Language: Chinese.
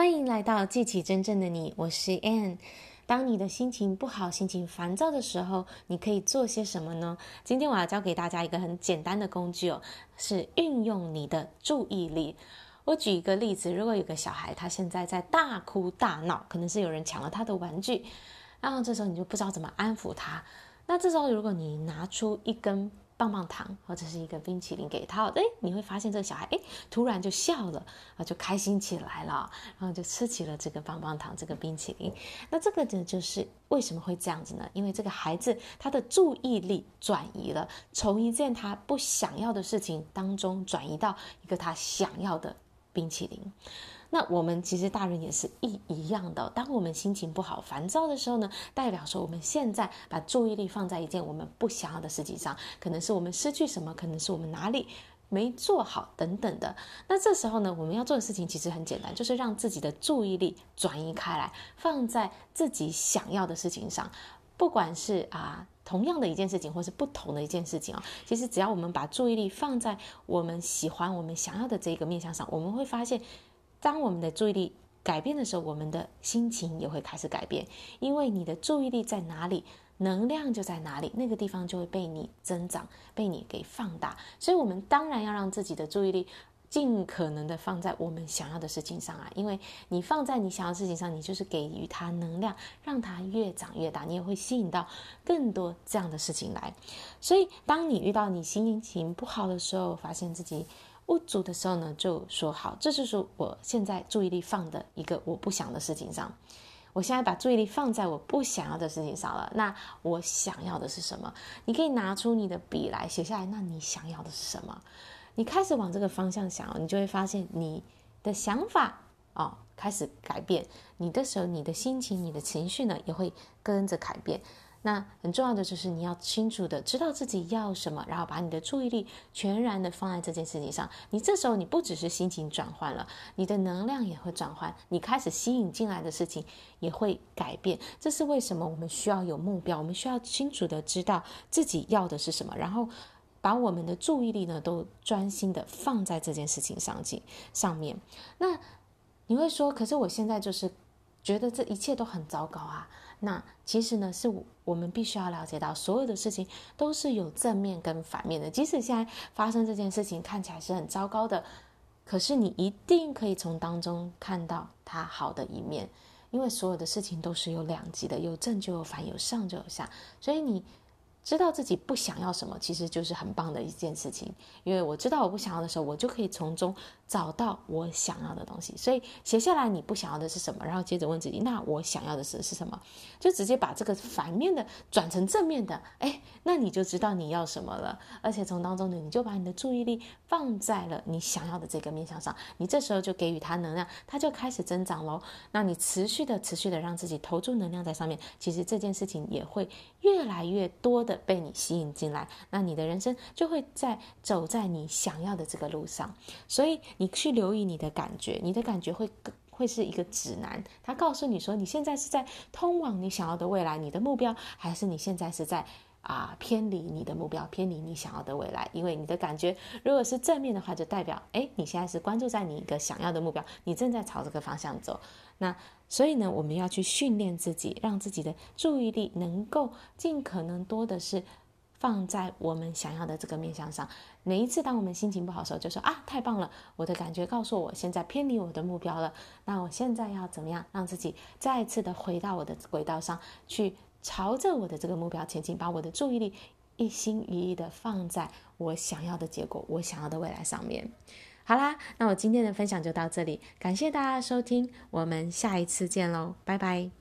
欢迎来到记起真正的你，我是 Anne。当你的心情不好、心情烦躁的时候，你可以做些什么呢？今天我要教给大家一个很简单的工具哦，是运用你的注意力。我举一个例子，如果有个小孩，他现在在大哭大闹，可能是有人抢了他的玩具，然后这时候你就不知道怎么安抚他。那这时候如果你拿出一根棒棒糖或者是一个冰淇淋给他，哎，你会发现这个小孩，哎，突然就笑了，啊，就开心起来了，然后就吃起了这个棒棒糖、这个冰淇淋。那这个呢，就是为什么会这样子呢？因为这个孩子他的注意力转移了，从一件他不想要的事情当中转移到一个他想要的冰淇淋。那我们其实大人也是一一样的。当我们心情不好、烦躁的时候呢，代表说我们现在把注意力放在一件我们不想要的事情上，可能是我们失去什么，可能是我们哪里没做好等等的。那这时候呢，我们要做的事情其实很简单，就是让自己的注意力转移开来，放在自己想要的事情上。不管是啊同样的一件事情，或是不同的一件事情啊，其实只要我们把注意力放在我们喜欢、我们想要的这个面向上，我们会发现。当我们的注意力改变的时候，我们的心情也会开始改变。因为你的注意力在哪里，能量就在哪里，那个地方就会被你增长，被你给放大。所以，我们当然要让自己的注意力尽可能的放在我们想要的事情上啊。因为你放在你想要的事情上，你就是给予它能量，让它越长越大，你也会吸引到更多这样的事情来。所以，当你遇到你心情不好的时候，发现自己。不足的时候呢，就说好，这就是我现在注意力放的一个我不想的事情上。我现在把注意力放在我不想要的事情上了。那我想要的是什么？你可以拿出你的笔来写下来。那你想要的是什么？你开始往这个方向想，你就会发现你的想法哦开始改变。你的时候，你的心情、你的情绪呢，也会跟着改变。那很重要的就是你要清楚的知道自己要什么，然后把你的注意力全然的放在这件事情上。你这时候你不只是心情转换了，你的能量也会转换，你开始吸引进来的事情也会改变。这是为什么我们需要有目标，我们需要清楚的知道自己要的是什么，然后把我们的注意力呢都专心的放在这件事情上去上面。那你会说，可是我现在就是觉得这一切都很糟糕啊。那其实呢，是我们必须要了解到，所有的事情都是有正面跟反面的。即使现在发生这件事情看起来是很糟糕的，可是你一定可以从当中看到它好的一面，因为所有的事情都是有两极的，有正就有反，有上就有下，所以你。知道自己不想要什么，其实就是很棒的一件事情。因为我知道我不想要的时候，我就可以从中找到我想要的东西。所以写下来你不想要的是什么，然后接着问自己，那我想要的是是什么？就直接把这个反面的转成正面的，哎，那你就知道你要什么了。而且从当中呢，你就把你的注意力放在了你想要的这个面向上，你这时候就给予它能量，它就开始增长喽。那你持续的、持续的让自己投注能量在上面，其实这件事情也会越来越多的。被你吸引进来，那你的人生就会在走在你想要的这个路上。所以你去留意你的感觉，你的感觉会更会是一个指南，他告诉你说你现在是在通往你想要的未来，你的目标，还是你现在是在啊偏离你的目标，偏离你想要的未来。因为你的感觉如果是正面的话，就代表哎你现在是关注在你一个想要的目标，你正在朝这个方向走。那所以呢，我们要去训练自己，让自己的注意力能够尽可能多的是放在我们想要的这个面向上。每一次当我们心情不好的时候，就说啊，太棒了，我的感觉告诉我现在偏离我的目标了。那我现在要怎么样让自己再一次的回到我的轨道上去，朝着我的这个目标前进，把我的注意力一心一意的放在我想要的结果、我想要的未来上面。好啦，那我今天的分享就到这里，感谢大家的收听，我们下一次见喽，拜拜。